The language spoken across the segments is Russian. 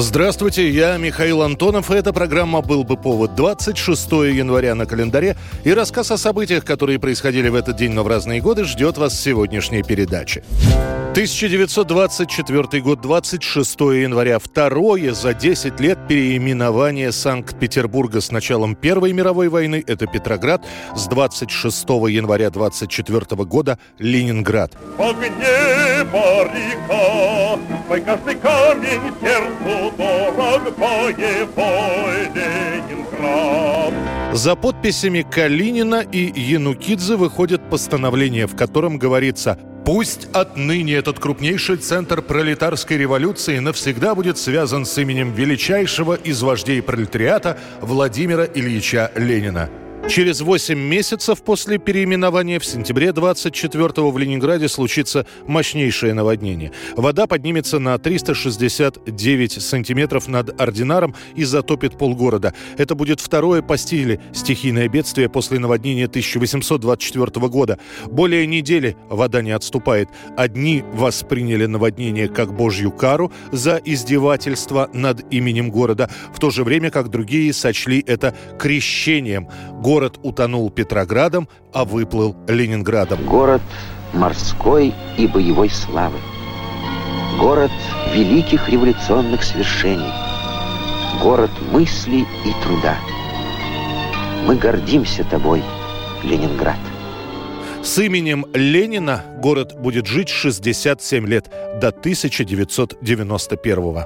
Здравствуйте, я Михаил Антонов, и эта программа «Был бы повод» 26 января на календаре, и рассказ о событиях, которые происходили в этот день, но в разные годы, ждет вас в сегодняшней передаче. 1924 год, 26 января, второе за 10 лет переименование Санкт-Петербурга с началом Первой мировой войны, это Петроград, с 26 января 24 года Ленинград. В огне твой каждый камень сердцу дорог, боевой Ленинград. За подписями Калинина и Янукидзе выходит постановление, в котором говорится Пусть отныне этот крупнейший центр пролетарской революции навсегда будет связан с именем величайшего из вождей пролетариата Владимира Ильича Ленина. Через 8 месяцев после переименования в сентябре 24-го в Ленинграде случится мощнейшее наводнение. Вода поднимется на 369 сантиметров над Ординаром и затопит полгорода. Это будет второе по стиле стихийное бедствие после наводнения 1824 года. Более недели вода не отступает. Одни восприняли наводнение как божью кару за издевательство над именем города, в то же время как другие сочли это крещением. Город утонул Петроградом, а выплыл Ленинградом. Город морской и боевой славы. Город великих революционных свершений. Город мысли и труда. Мы гордимся тобой, Ленинград. С именем Ленина город будет жить 67 лет до 1991 -го.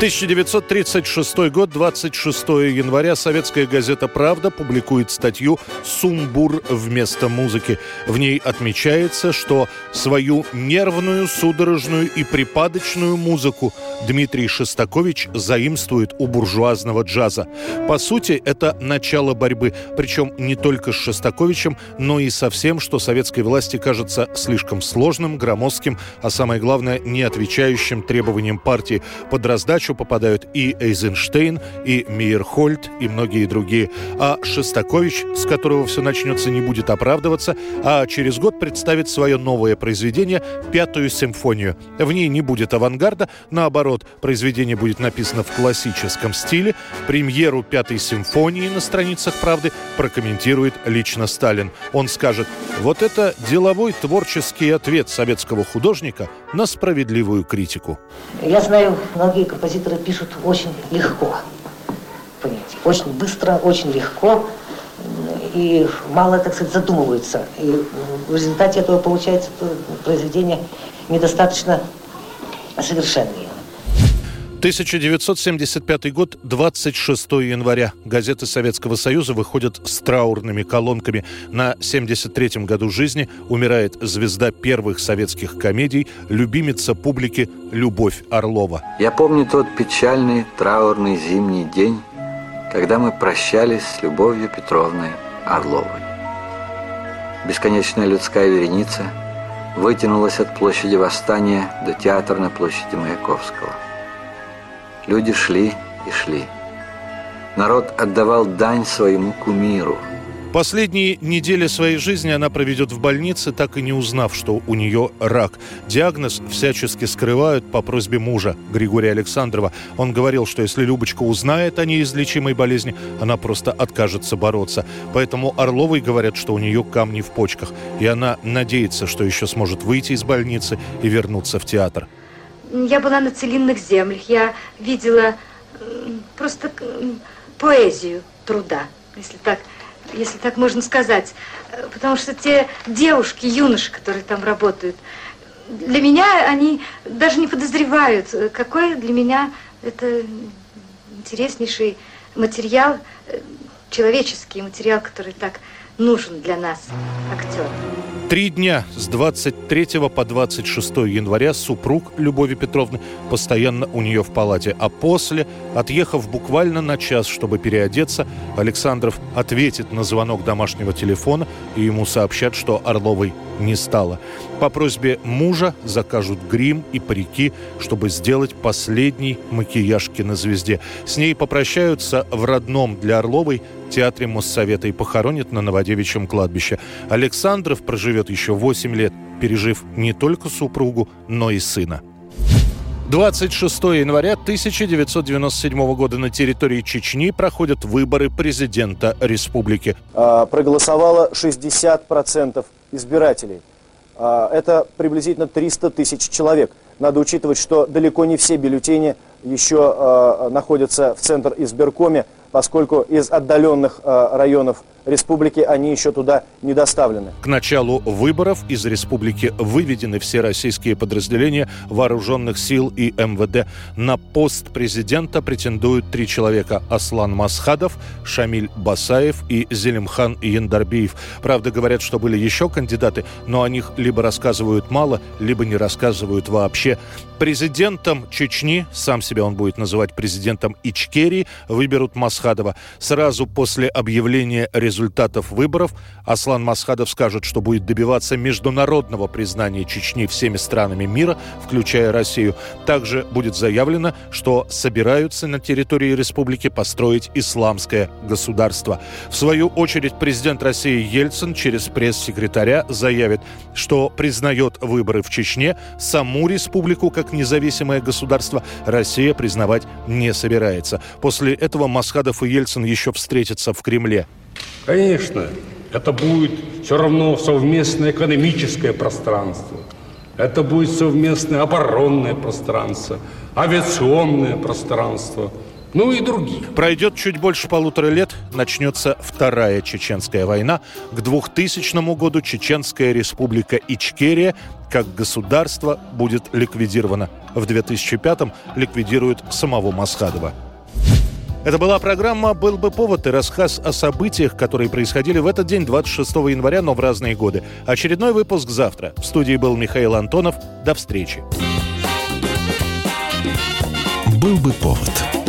1936 год, 26 января, советская газета «Правда» публикует статью «Сумбур вместо музыки». В ней отмечается, что свою нервную, судорожную и припадочную музыку Дмитрий Шостакович заимствует у буржуазного джаза. По сути, это начало борьбы, причем не только с Шостаковичем, но и со всем, что советской власти кажется слишком сложным, громоздким, а самое главное, не отвечающим требованиям партии. Под раздачу попадают и Эйзенштейн, и Мейерхольд, и многие другие. А Шостакович, с которого все начнется, не будет оправдываться, а через год представит свое новое произведение «Пятую симфонию». В ней не будет авангарда, наоборот, произведение будет написано в классическом стиле. Премьеру «Пятой симфонии» на страницах «Правды» прокомментирует лично Сталин. Он скажет, вот это деловой творческий ответ советского художника на справедливую критику. Я знаю, многие композиторы пишут очень легко. Понимаете, очень быстро, очень легко. И мало, так сказать, задумываются. И в результате этого получается произведение недостаточно совершенные. 1975 год, 26 января. Газеты Советского Союза выходят с траурными колонками. На 73-м году жизни умирает звезда первых советских комедий, любимица публики Любовь Орлова. Я помню тот печальный траурный зимний день, когда мы прощались с Любовью Петровной Орловой. Бесконечная людская вереница вытянулась от площади Восстания до театра на площади Маяковского. Люди шли и шли. Народ отдавал дань своему кумиру. Последние недели своей жизни она проведет в больнице, так и не узнав, что у нее рак. Диагноз всячески скрывают по просьбе мужа Григория Александрова. Он говорил, что если Любочка узнает о неизлечимой болезни, она просто откажется бороться. Поэтому Орловой говорят, что у нее камни в почках. И она надеется, что еще сможет выйти из больницы и вернуться в театр. Я была на целинных землях. Я видела просто поэзию труда, если так, если так можно сказать. Потому что те девушки, юноши, которые там работают, для меня они даже не подозревают, какой для меня это интереснейший материал, э, человеческий материал, который так нужен для нас актер. Три дня с 23 по 26 января супруг Любови Петровны постоянно у нее в палате, а после, отъехав буквально на час, чтобы переодеться, Александров ответит на звонок домашнего телефона и ему сообщат, что Орловой не стало. По просьбе мужа закажут грим и парики, чтобы сделать последний макияж кинозвезде. С ней попрощаются в родном для Орловой театре Моссовета и похоронят на Новодевичьем кладбище. Александров проживет еще 8 лет, пережив не только супругу, но и сына. 26 января 1997 года на территории Чечни проходят выборы президента республики. А, проголосовало 60% избирателей. А, это приблизительно 300 тысяч человек. Надо учитывать, что далеко не все бюллетени еще а, находятся в Центр избиркоме поскольку из отдаленных э, районов республики они еще туда не доставлены. К началу выборов из республики выведены все российские подразделения вооруженных сил и МВД. На пост президента претендуют три человека – Аслан Масхадов, Шамиль Басаев и Зелимхан Яндарбиев. Правда, говорят, что были еще кандидаты, но о них либо рассказывают мало, либо не рассказывают вообще. Президентом Чечни, сам себя он будет называть президентом Ичкерии, выберут Масхадова. Сразу после объявления результатов выборов Аслан Масхадов скажет, что будет добиваться международного признания Чечни всеми странами мира, включая Россию. Также будет заявлено, что собираются на территории республики построить исламское государство. В свою очередь президент России Ельцин через пресс-секретаря заявит, что признает выборы в Чечне, саму республику как независимое государство Россия признавать не собирается. После этого Масхадов и Ельцин еще встретятся в Кремле. Конечно, это будет все равно совместное экономическое пространство. Это будет совместное оборонное пространство, авиационное пространство – ну и других. Пройдет чуть больше полутора лет, начнется Вторая Чеченская война. К 2000 году Чеченская республика Ичкерия как государство будет ликвидирована. В 2005-м ликвидируют самого Масхадова. Это была программа «Был бы повод» и рассказ о событиях, которые происходили в этот день, 26 января, но в разные годы. Очередной выпуск завтра. В студии был Михаил Антонов. До встречи. «Был бы повод»